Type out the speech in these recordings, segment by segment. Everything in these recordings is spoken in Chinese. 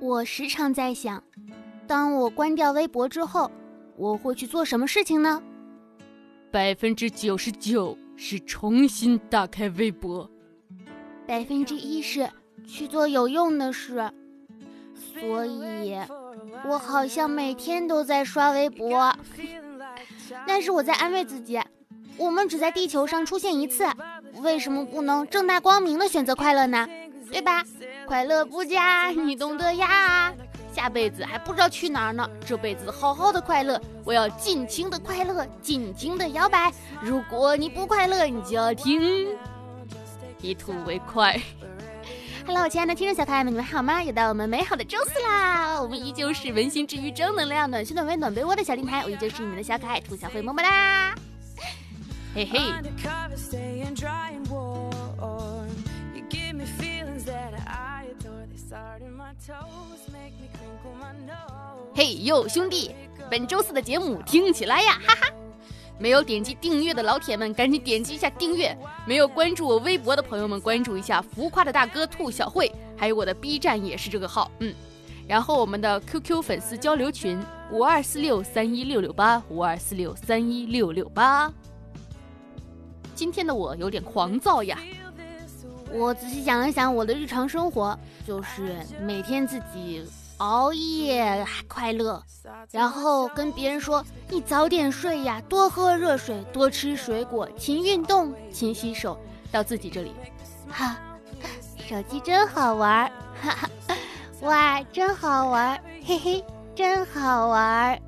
我时常在想，当我关掉微博之后，我会去做什么事情呢？百分之九十九是重新打开微博，百分之一是去做有用的事。所以，我好像每天都在刷微博。但是我在安慰自己，我们只在地球上出现一次，为什么不能正大光明的选择快乐呢？对吧？快乐不假，你懂得呀。下辈子还不知道去哪儿呢，这辈子好好的快乐，我要尽情的快乐，尽情的摇摆。如果你不快乐，你就要听，一吐为快。Hello，亲爱的听众小可爱们，你们好吗？又到我们美好的周四啦！我们依旧是温馨治愈、正能量、暖心暖胃暖被窝的小电台，我依旧是你们的小可爱兔小慧，么么哒！嘿嘿。嘿呦，兄弟，本周四的节目听起来呀，哈哈！没有点击订阅的老铁们，赶紧点击一下订阅；没有关注我微博的朋友们，关注一下浮夸的大哥兔小慧，还有我的 B 站也是这个号，嗯。然后我们的 QQ 粉丝交流群五二四六三一六六八五二四六三一六六八。今天的我有点狂躁呀。我仔细想了想，我的日常生活就是每天自己熬夜快乐，然后跟别人说你早点睡呀，多喝热水，多吃水果，勤运动，勤洗手。到自己这里，哈，手机真好玩，哈哈，哇，真好玩，嘿嘿，真好玩。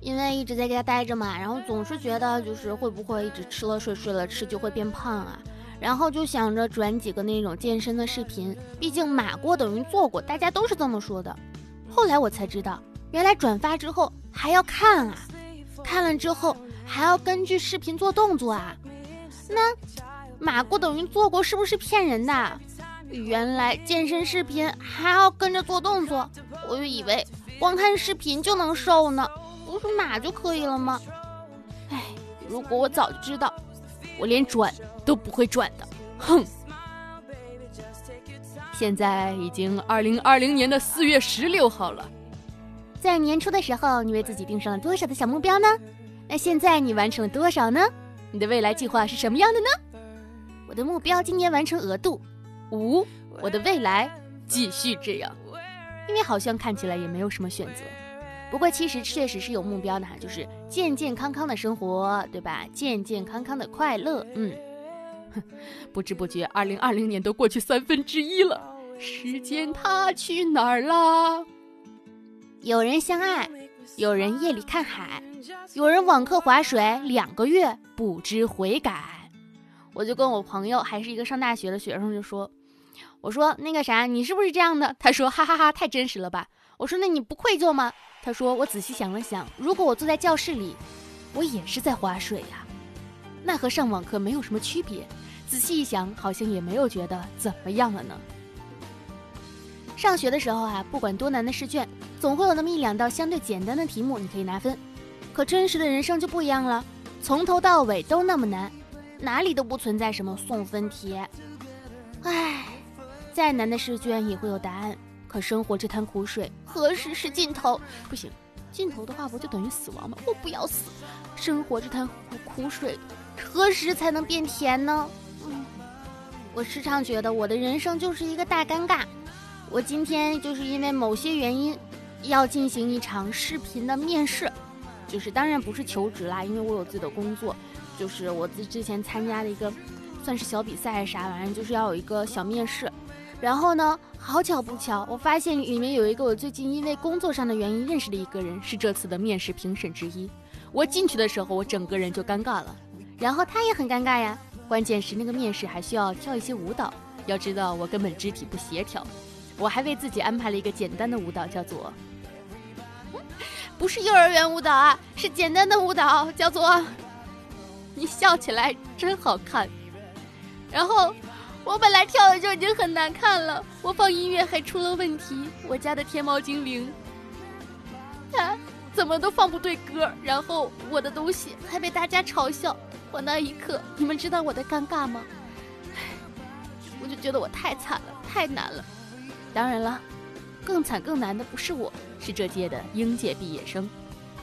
因为一直在家待着嘛，然后总是觉得就是会不会一直吃了睡，睡了吃就会变胖啊。然后就想着转几个那种健身的视频，毕竟马过等于做过，大家都是这么说的。后来我才知道，原来转发之后还要看啊，看了之后还要根据视频做动作啊。那马过等于做过是不是骗人的？原来健身视频还要跟着做动作，我就以为光看视频就能瘦呢，不是马就可以了吗？哎，如果我早知道。我连转都不会转的，哼！现在已经二零二零年的四月十六号了，在年初的时候，你为自己定上了多少的小目标呢？那现在你完成了多少呢？你的未来计划是什么样的呢？我的目标今年完成额度五，我的未来继续这样，因为好像看起来也没有什么选择。不过其实确实是有目标的哈，就是健健康康的生活，对吧？健健康康的快乐，嗯。不知不觉，二零二零年都过去三分之一了，时间它去哪儿啦？有人相爱，有人夜里看海，有人网课划水两个月不知悔改。我就跟我朋友，还是一个上大学的学生，就说：“我说那个啥，你是不是这样的？”他说：“哈哈哈，太真实了吧？”我说：“那你不愧疚吗？”他说：“我仔细想了想，如果我坐在教室里，我也是在划水呀，那和上网课没有什么区别。仔细一想，好像也没有觉得怎么样了呢。上学的时候啊，不管多难的试卷，总会有那么一两道相对简单的题目，你可以拿分。可真实的人生就不一样了，从头到尾都那么难，哪里都不存在什么送分题。唉，再难的试卷也会有答案。”可生活这滩苦水何时是尽头？不行，尽头的话不就等于死亡吗？我不要死！生活这滩苦苦水何时才能变甜呢？嗯，我时常觉得我的人生就是一个大尴尬。我今天就是因为某些原因要进行一场视频的面试，就是当然不是求职啦，因为我有自己的工作，就是我之之前参加的一个算是小比赛还是啥玩意儿，就是要有一个小面试。然后呢？好巧不巧，我发现里面有一个我最近因为工作上的原因认识的一个人，是这次的面试评审之一。我进去的时候，我整个人就尴尬了，然后他也很尴尬呀。关键是那个面试还需要跳一些舞蹈，要知道我根本肢体不协调。我还为自己安排了一个简单的舞蹈，叫做不是幼儿园舞蹈啊，是简单的舞蹈，叫做你笑起来真好看。然后。我本来跳的就已经很难看了，我放音乐还出了问题。我家的天猫精灵，它怎么都放不对歌，然后我的东西还被大家嘲笑。我那一刻，你们知道我的尴尬吗？我就觉得我太惨了，太难了。当然了，更惨更难的不是我，是这届的应届毕业生。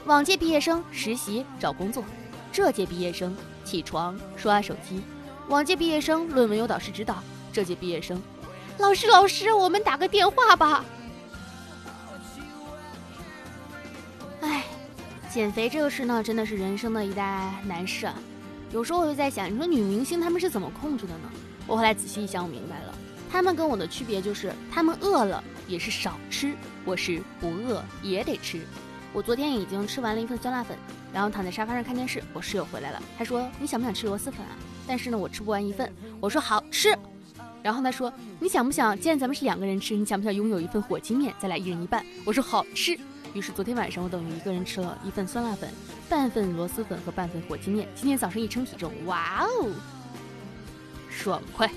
往届毕业生实习找工作，这届毕业生起床刷手机。往届毕业生论文有导师指导，这届毕业生，老师老师，我们打个电话吧。哎，减肥这个事呢，真的是人生的一大难事啊。有时候我就在想，你说女明星她们是怎么控制的呢？我后来仔细一想，我明白了，她们跟我的区别就是，她们饿了也是少吃，我是不饿也得吃。我昨天已经吃完了一份酸辣粉，然后躺在沙发上看电视。我室友回来了，他说：“你想不想吃螺蛳粉啊？”但是呢，我吃不完一份。我说：“好吃。”然后他说：“你想不想？既然咱们是两个人吃，你想不想拥有一份火鸡面，再来一人一半？”我说：“好吃。”于是昨天晚上我等于一个人吃了一份酸辣粉、半份螺蛳粉和半份火鸡面。今天早上一称体重，哇哦，爽快！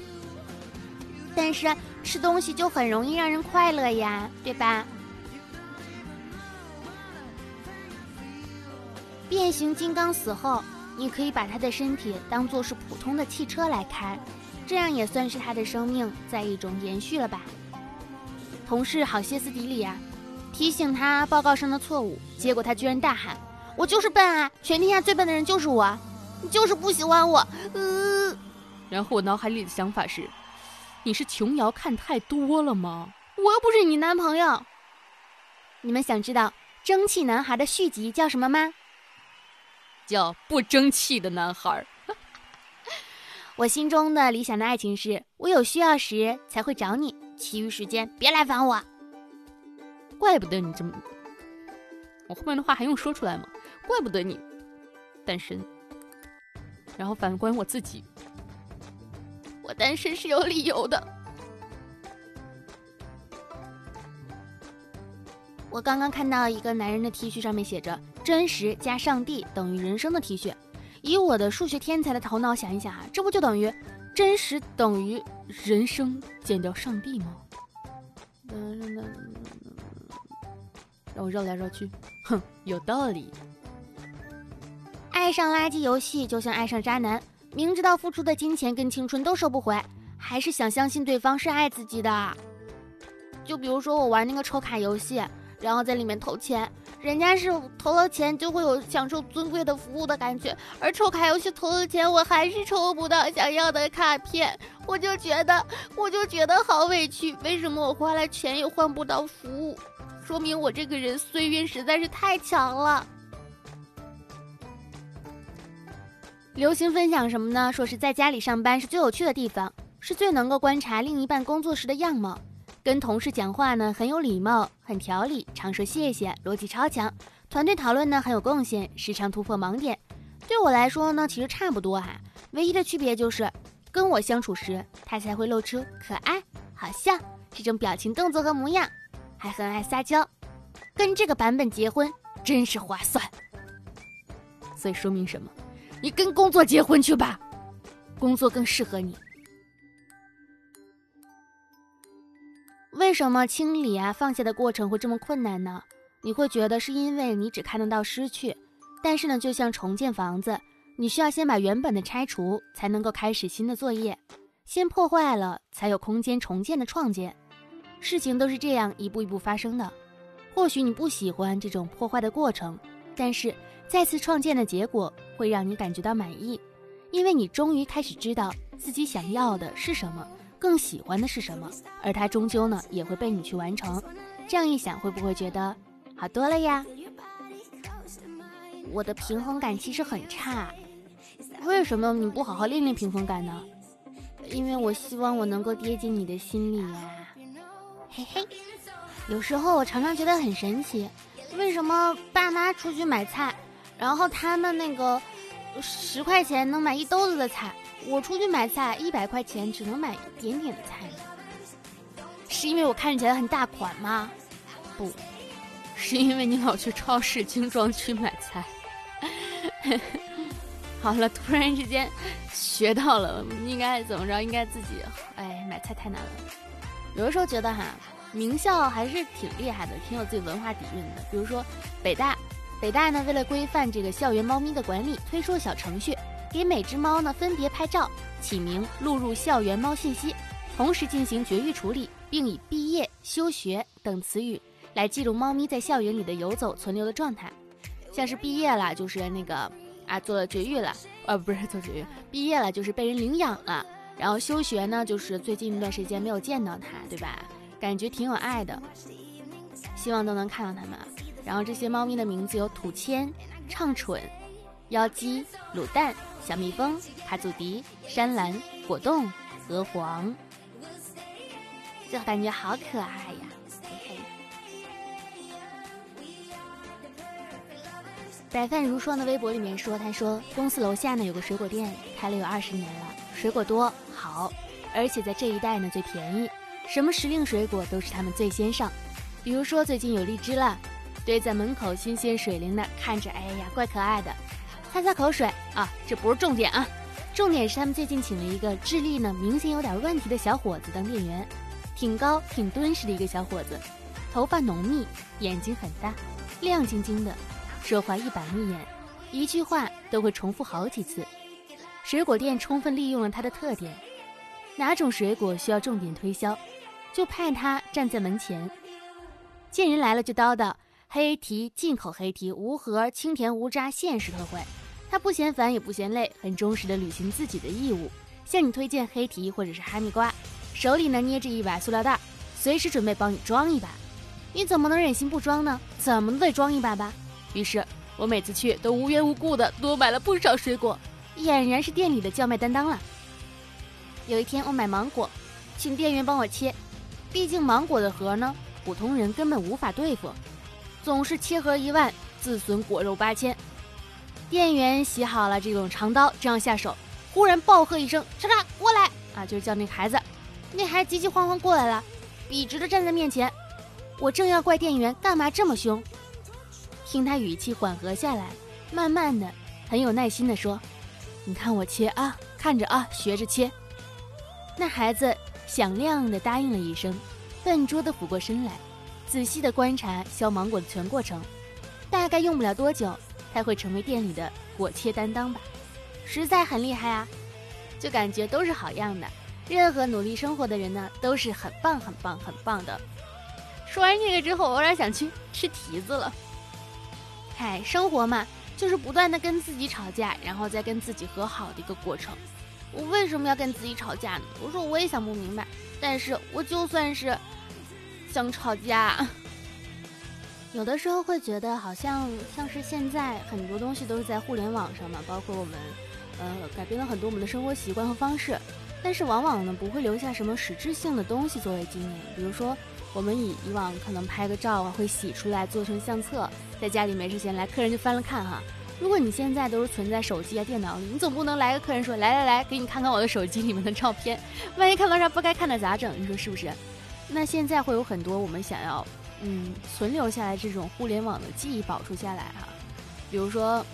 但是吃东西就很容易让人快乐呀，对吧？变形金刚死后，你可以把他的身体当做是普通的汽车来开，这样也算是他的生命在一种延续了吧？同事好歇斯底里啊！提醒他报告上的错误，结果他居然大喊：“我就是笨啊！全天下最笨的人就是我，你就是不喜欢我。”呃，然后我脑海里的想法是：你是琼瑶看太多了吗？我又不是你男朋友。你们想知道《蒸汽男孩》的续集叫什么吗？叫不争气的男孩。我心中的理想的爱情是：我有需要时才会找你，其余时间别来烦我。怪不得你这么，我后面的话还用说出来吗？怪不得你单身。然后反观我自己，我单身是有理由的。我刚刚看到一个男人的 T 恤，上面写着“真实加上帝等于人生”的 T 恤。以我的数学天才的头脑想一想啊，这不就等于真实等于人生减掉上帝吗？让我绕来绕去，哼，有道理。爱上垃圾游戏就像爱上渣男，明知道付出的金钱跟青春都收不回，还是想相信对方是爱自己的。就比如说我玩那个抽卡游戏，然后在里面投钱，人家是投了钱就会有享受尊贵的服务的感觉，而抽卡游戏投了钱我还是抽不到想要的卡片，我就觉得我就觉得好委屈，为什么我花了钱也换不到服务？说明我这个人衰运实在是太强了。流行分享什么呢？说是在家里上班是最有趣的地方，是最能够观察另一半工作时的样貌。跟同事讲话呢很有礼貌，很条理，常说谢谢，逻辑超强。团队讨论呢很有贡献，时常突破盲点。对我来说呢其实差不多哈，唯一的区别就是跟我相处时，他才会露出可爱、好笑这种表情、动作和模样。还很爱撒娇，跟这个版本结婚真是划算。所以说明什么？你跟工作结婚去吧，工作更适合你。为什么清理啊放下的过程会这么困难呢？你会觉得是因为你只看得到失去，但是呢，就像重建房子，你需要先把原本的拆除，才能够开始新的作业。先破坏了，才有空间重建的创建。事情都是这样一步一步发生的，或许你不喜欢这种破坏的过程，但是再次创建的结果会让你感觉到满意，因为你终于开始知道自己想要的是什么，更喜欢的是什么，而它终究呢也会被你去完成。这样一想，会不会觉得好多了呀？我的平衡感其实很差，为什么你不好好练练平衡感呢？因为我希望我能够跌进你的心里呀。嘿嘿，有时候我常常觉得很神奇，为什么爸妈出去买菜，然后他们那个十块钱能买一兜子的菜，我出去买菜一百块钱只能买一点点的菜？是因为我看起来很大款吗？不是因为你老去超市精装区买菜。好了，突然之间学到了，应该怎么着？应该自己哎，买菜太难了。有的时候觉得哈，名校还是挺厉害的，挺有自己文化底蕴的。比如说北大，北大呢为了规范这个校园猫咪的管理，推出了小程序，给每只猫呢分别拍照、起名、录入校园猫信息，同时进行绝育处理，并以毕业休学等词语来记录猫咪在校园里的游走存留的状态，像是毕业了就是那个啊做了绝育了，呃不是做绝育，毕业了就是被人领养了，然后休学呢就是最近一段时间没有见到它，对吧？感觉挺有爱的，希望都能看到它们。然后这些猫咪的名字有土签、畅蠢、妖姬、卤蛋、小蜜蜂、卡祖迪、山兰、果冻、鹅黄，就感觉好可爱呀！嘿嘿。白饭如霜的微博里面说，他说公司楼下呢有个水果店，开了有二十年了，水果多好，而且在这一带呢最便宜，什么时令水果都是他们最先上，比如说最近有荔枝了。堆在门口，新鲜水灵的，看着，哎呀，怪可爱的。擦擦口水啊，这不是重点啊，重点是他们最近请了一个智力呢明显有点问题的小伙子当店员，挺高挺敦实的一个小伙子，头发浓密，眼睛很大，亮晶晶的，说话一板一眼，一句话都会重复好几次。水果店充分利用了他的特点，哪种水果需要重点推销，就派他站在门前，见人来了就叨叨。黑提进口黑提无核清甜无渣限时特惠，他不嫌烦也不嫌累，很忠实的履行自己的义务，向你推荐黑提或者是哈密瓜，手里呢捏着一把塑料袋，随时准备帮你装一把。你怎么能忍心不装呢？怎么都得装一把吧。于是我每次去都无缘无故的多买了不少水果，俨然是店里的叫卖担当了。有一天我买芒果，请店员帮我切，毕竟芒果的核呢，普通人根本无法对付。总是切核一万，自损果肉八千。店员洗好了这种长刀，这样下手，忽然暴喝一声：“叉叉，过来！”啊，就是叫那个孩子。那孩子急急慌慌过来了，笔直的站在面前。我正要怪店员干嘛这么凶，听他语气缓和下来，慢慢的，很有耐心的说：“你看我切啊，看着啊，学着切。”那孩子响亮的答应了一声，笨拙的俯过身来。仔细的观察削芒果的全过程，大概用不了多久，他会成为店里的果切担当吧，实在很厉害啊！就感觉都是好样的，任何努力生活的人呢，都是很棒很棒很棒的。说完这个之后，我有点想去吃提子了。嗨，生活嘛，就是不断的跟自己吵架，然后再跟自己和好的一个过程。我为什么要跟自己吵架呢？我说我也想不明白，但是我就算是。想吵架，有的时候会觉得好像像是现在很多东西都是在互联网上嘛，包括我们，呃，改变了很多我们的生活习惯和方式，但是往往呢不会留下什么实质性的东西作为纪念。比如说，我们以以往可能拍个照啊，会洗出来做成相册，在家里没事闲来，客人就翻了看哈。如果你现在都是存在手机啊、电脑里，你总不能来个客人说来来来，给你看看我的手机里面的照片，万一看到啥不该看的咋整？你说是不是？那现在会有很多我们想要，嗯，存留下来这种互联网的记忆保存下来哈，比如说，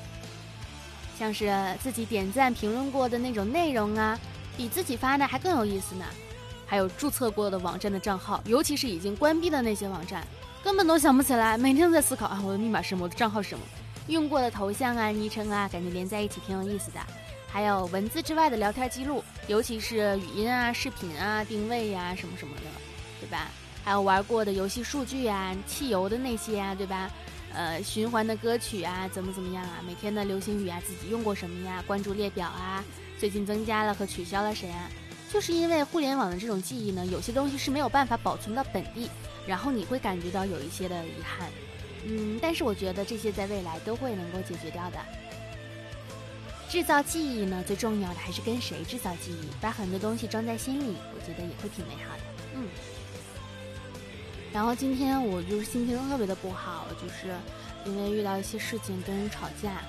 像是自己点赞评论过的那种内容啊，比自己发的还更有意思呢。还有注册过的网站的账号，尤其是已经关闭的那些网站，根本都想不起来，每天都在思考啊，我的密码是什么，我的账号是什么，用过的头像啊、昵称啊，感觉连在一起挺有意思的。还有文字之外的聊天记录，尤其是语音啊、视频啊、定位呀什么什么的。对吧？还有玩过的游戏数据啊，汽油的那些啊，对吧？呃，循环的歌曲啊，怎么怎么样啊？每天的流行语啊，自己用过什么呀？关注列表啊，最近增加了和取消了谁啊？就是因为互联网的这种记忆呢，有些东西是没有办法保存到本地，然后你会感觉到有一些的遗憾。嗯，但是我觉得这些在未来都会能够解决掉的。制造记忆呢，最重要的还是跟谁制造记忆，把很多东西装在心里，我觉得也会挺美好的。嗯。然后今天我就是心情特别的不好，就是因为遇到一些事情跟人吵架，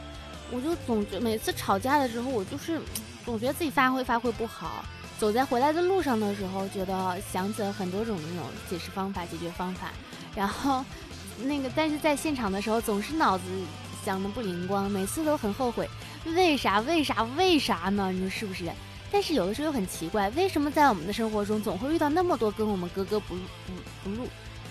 我就总觉每次吵架的时候，我就是总觉得自己发挥发挥不好。走在回来的路上的时候，觉得想起了很多种那种解释方法、解决方法，然后那个但是在现场的时候总是脑子想的不灵光，每次都很后悔，为啥为啥为啥呢？你说是不是？但是有的时候又很奇怪，为什么在我们的生活中总会遇到那么多跟我们格格不入不不入？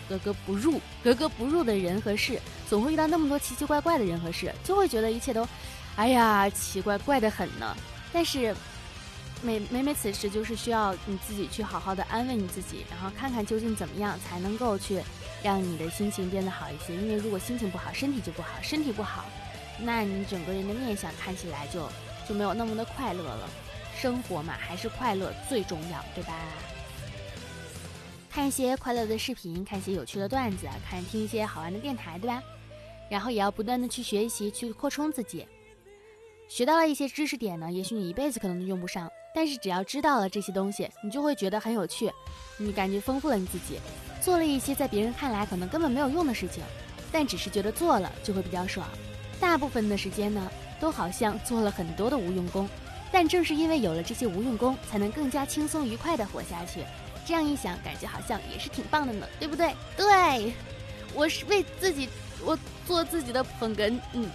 格格不入、格格不入的人和事，总会遇到那么多奇奇怪怪的人和事，就会觉得一切都，哎呀，奇怪怪的很呢。但是，每每每此时就是需要你自己去好好的安慰你自己，然后看看究竟怎么样才能够去让你的心情变得好一些。因为如果心情不好，身体就不好，身体不好，那你整个人的面相看起来就就没有那么的快乐了。生活嘛，还是快乐最重要，对吧？看一些快乐的视频，看一些有趣的段子，看听一些好玩的电台，对吧？然后也要不断的去学习，去扩充自己。学到了一些知识点呢，也许你一辈子可能都用不上，但是只要知道了这些东西，你就会觉得很有趣，你感觉丰富了你自己，做了一些在别人看来可能根本没有用的事情，但只是觉得做了就会比较爽。大部分的时间呢，都好像做了很多的无用功，但正是因为有了这些无用功，才能更加轻松愉快的活下去。这样一想，感觉好像也是挺棒的呢，对不对？对，我是为自己，我做自己的捧哏，嗯。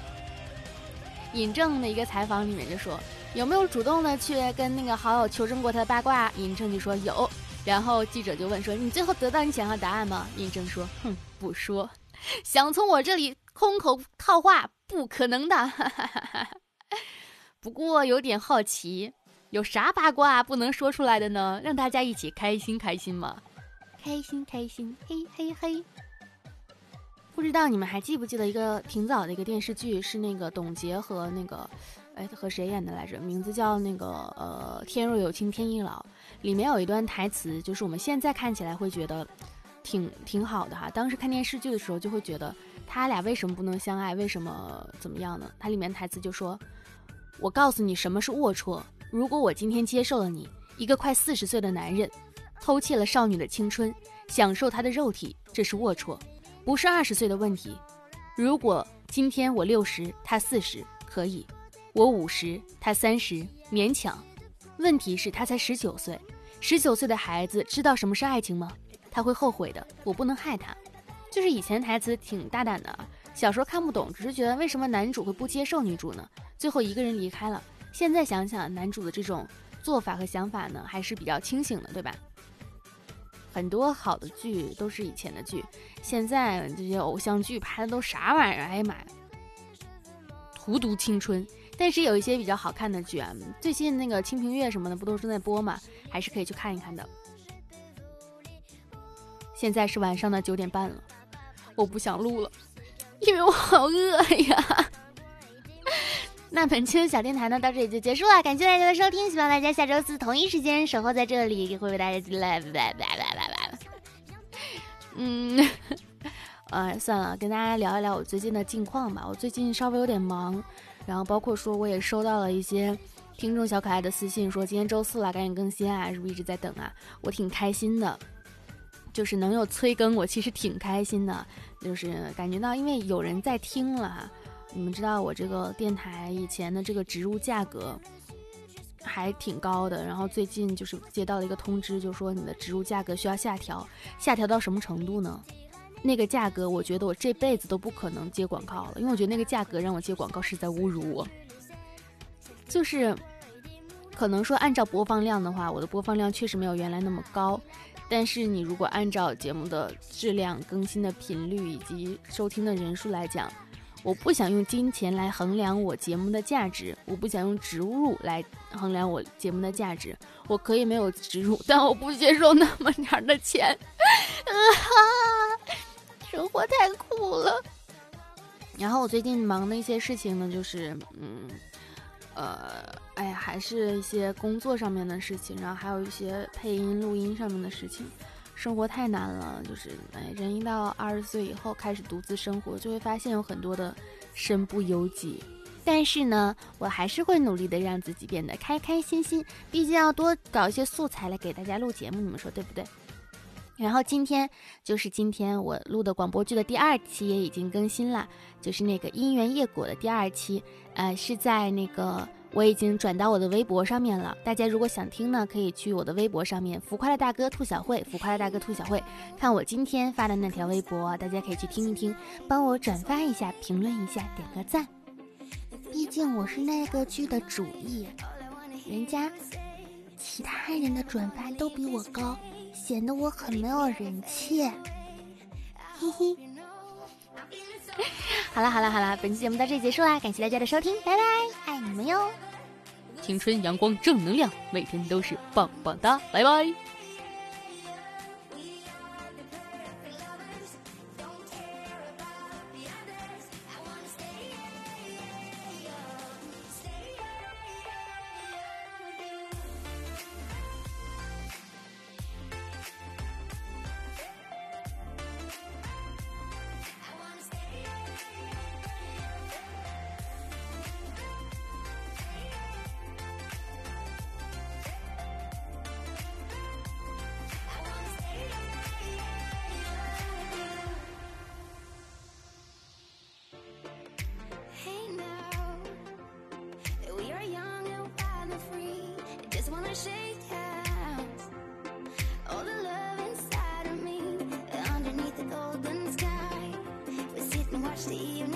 尹正的一个采访里面就说，有没有主动的去跟那个好友求证过他的八卦？尹正就说有。然后记者就问说，你最后得到你想要的答案吗？尹正说，哼，不说，想从我这里空口套话，不可能的。不过有点好奇，有啥八卦不能说出来的呢？让大家一起开心开心嘛，开心开心，嘿嘿嘿。不知道你们还记不记得一个挺早的一个电视剧，是那个董洁和那个，哎，和谁演的来着？名字叫那个呃，《天若有情天亦老》。里面有一段台词，就是我们现在看起来会觉得挺挺好的哈。当时看电视剧的时候就会觉得他俩为什么不能相爱？为什么怎么样呢？它里面台词就说：“我告诉你什么是龌龊。如果我今天接受了你，一个快四十岁的男人，偷窃了少女的青春，享受她的肉体，这是龌龊。”不是二十岁的问题。如果今天我六十，他四十，可以；我五十，他三十，勉强。问题是，他才十九岁。十九岁的孩子知道什么是爱情吗？他会后悔的。我不能害他。就是以前台词挺大胆的，小时候看不懂，只是觉得为什么男主会不接受女主呢？最后一个人离开了。现在想想，男主的这种做法和想法呢，还是比较清醒的，对吧？很多好的剧都是以前的剧，现在这些偶像剧拍的都啥玩意儿？哎呀妈呀，荼毒青春！但是有一些比较好看的剧啊，最近那个《清平乐》什么的不都正在播吗，还是可以去看一看的。现在是晚上的九点半了，我不想录了，因为我好饿呀。那本期的小电台呢，到这里就结束了，感谢大家的收听，希望大家下周四同一时间守候在这里，也会为大家来拜拜拜拜拜拜。嗯，呃，算了，跟大家聊一聊我最近的近况吧。我最近稍微有点忙，然后包括说我也收到了一些听众小可爱的私信，说今天周四了，赶紧更新啊，是不是一直在等啊？我挺开心的，就是能有催更，我其实挺开心的，就是感觉到因为有人在听了哈。你们知道我这个电台以前的这个植入价格还挺高的，然后最近就是接到了一个通知，就说你的植入价格需要下调，下调到什么程度呢？那个价格，我觉得我这辈子都不可能接广告了，因为我觉得那个价格让我接广告是在侮辱我。就是可能说按照播放量的话，我的播放量确实没有原来那么高，但是你如果按照节目的质量、更新的频率以及收听的人数来讲。我不想用金钱来衡量我节目的价值，我不想用植入来衡量我节目的价值。我可以没有植入，但我不接受那么点儿的钱。啊，生活太苦了。然后我最近忙的一些事情呢，就是嗯，呃，哎呀，还是一些工作上面的事情，然后还有一些配音、录音上面的事情。生活太难了，就是哎，人一到二十岁以后开始独自生活，就会发现有很多的身不由己。但是呢，我还是会努力的让自己变得开开心心，毕竟要多搞一些素材来给大家录节目，你们说对不对？然后今天就是今天我录的广播剧的第二期也已经更新了，就是那个姻缘叶果的第二期，呃，是在那个。我已经转到我的微博上面了，大家如果想听呢，可以去我的微博上面“浮夸的大哥兔小慧”，浮夸的大哥兔小慧，看我今天发的那条微博，大家可以去听一听，帮我转发一下，评论一下，点个赞。毕竟我是那个剧的主意，人家其他人的转发都比我高，显得我很没有人气。嘿嘿。好了好了好了，本期节目到这里结束啦，感谢大家的收听，拜拜，爱你们哟。青春、阳光、正能量，每天都是棒棒哒！拜拜。Shake hands. All the love inside of me, underneath the golden sky. We sit and watch the evening